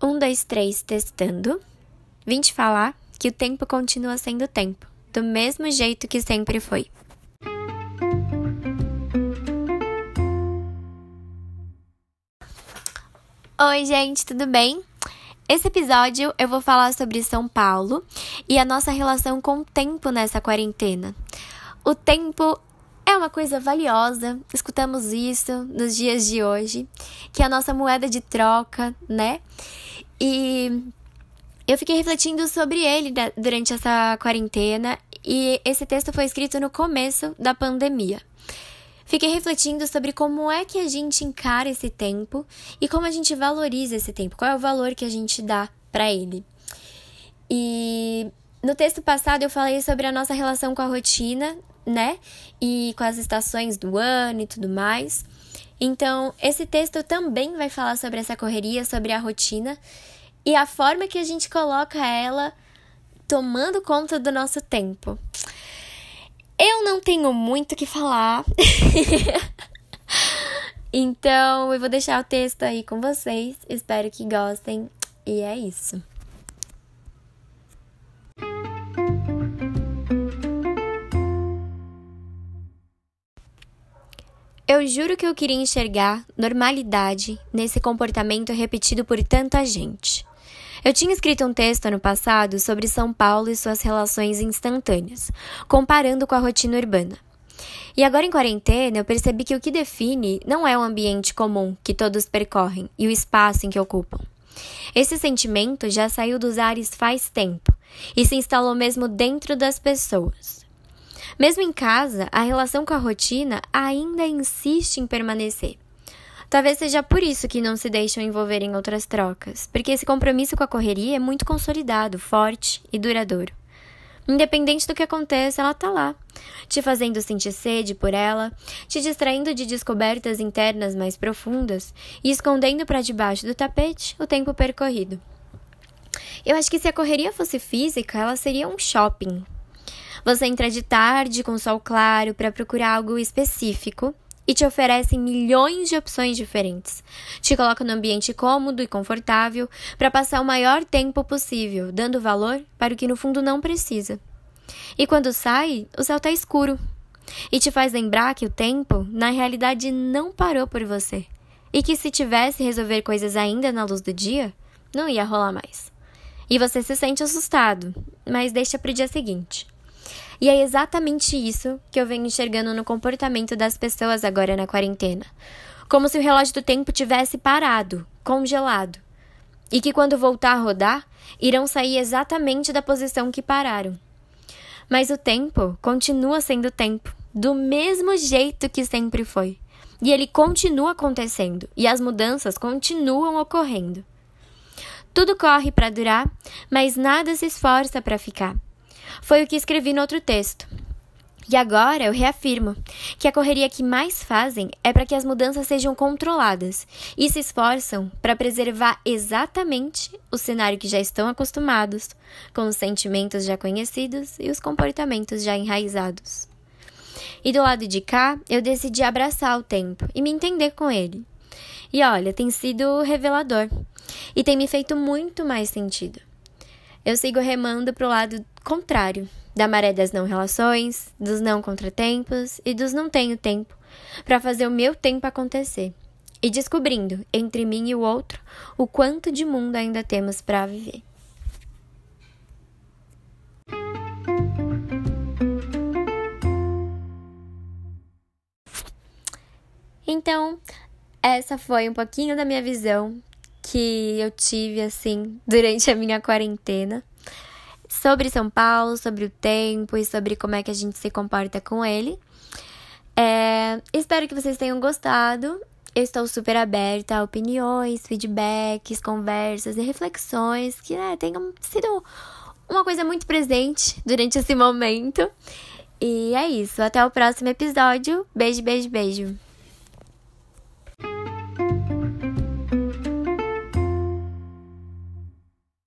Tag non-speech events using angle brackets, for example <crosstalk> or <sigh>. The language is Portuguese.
Um, dois, três, testando. Vim te falar que o tempo continua sendo tempo, do mesmo jeito que sempre foi. Oi, gente, tudo bem? Esse episódio eu vou falar sobre São Paulo e a nossa relação com o tempo nessa quarentena. O tempo é uma coisa valiosa, escutamos isso nos dias de hoje, que é a nossa moeda de troca, né? E eu fiquei refletindo sobre ele durante essa quarentena e esse texto foi escrito no começo da pandemia. Fiquei refletindo sobre como é que a gente encara esse tempo e como a gente valoriza esse tempo, qual é o valor que a gente dá para ele. E no texto passado eu falei sobre a nossa relação com a rotina, né? E com as estações do ano e tudo mais. Então, esse texto também vai falar sobre essa correria, sobre a rotina e a forma que a gente coloca ela tomando conta do nosso tempo. Eu não tenho muito o que falar. <laughs> então, eu vou deixar o texto aí com vocês. Espero que gostem. E é isso. Eu juro que eu queria enxergar normalidade nesse comportamento repetido por tanta gente. Eu tinha escrito um texto ano passado sobre São Paulo e suas relações instantâneas, comparando com a rotina urbana. E agora em quarentena, eu percebi que o que define não é o ambiente comum que todos percorrem e o espaço em que ocupam. Esse sentimento já saiu dos ares faz tempo e se instalou mesmo dentro das pessoas. Mesmo em casa, a relação com a rotina ainda insiste em permanecer. Talvez seja por isso que não se deixam envolver em outras trocas, porque esse compromisso com a correria é muito consolidado, forte e duradouro. Independente do que aconteça, ela tá lá, te fazendo sentir sede por ela, te distraindo de descobertas internas mais profundas e escondendo para debaixo do tapete o tempo percorrido. Eu acho que se a correria fosse física, ela seria um shopping, você entra de tarde com sol claro para procurar algo específico e te oferecem milhões de opções diferentes. Te coloca no ambiente cômodo e confortável para passar o maior tempo possível, dando valor para o que no fundo não precisa. E quando sai, o céu está escuro e te faz lembrar que o tempo, na realidade, não parou por você. E que se tivesse resolver coisas ainda na luz do dia, não ia rolar mais. E você se sente assustado, mas deixa para o dia seguinte. E é exatamente isso que eu venho enxergando no comportamento das pessoas agora na quarentena. Como se o relógio do tempo tivesse parado, congelado. E que quando voltar a rodar, irão sair exatamente da posição que pararam. Mas o tempo continua sendo tempo, do mesmo jeito que sempre foi. E ele continua acontecendo, e as mudanças continuam ocorrendo. Tudo corre para durar, mas nada se esforça para ficar. Foi o que escrevi no outro texto. E agora eu reafirmo que a correria que mais fazem é para que as mudanças sejam controladas e se esforçam para preservar exatamente o cenário que já estão acostumados, com os sentimentos já conhecidos e os comportamentos já enraizados. E do lado de cá, eu decidi abraçar o tempo e me entender com ele. E olha, tem sido revelador e tem me feito muito mais sentido. Eu sigo remando para o lado contrário da maré das não relações, dos não contratempos e dos não tenho tempo para fazer o meu tempo acontecer. E descobrindo, entre mim e o outro, o quanto de mundo ainda temos para viver. Então, essa foi um pouquinho da minha visão que eu tive assim durante a minha quarentena sobre São Paulo, sobre o tempo e sobre como é que a gente se comporta com ele. É, espero que vocês tenham gostado. Eu estou super aberta a opiniões, feedbacks, conversas e reflexões que né, tenham sido uma coisa muito presente durante esse momento. E é isso. Até o próximo episódio. Beijo, beijo, beijo.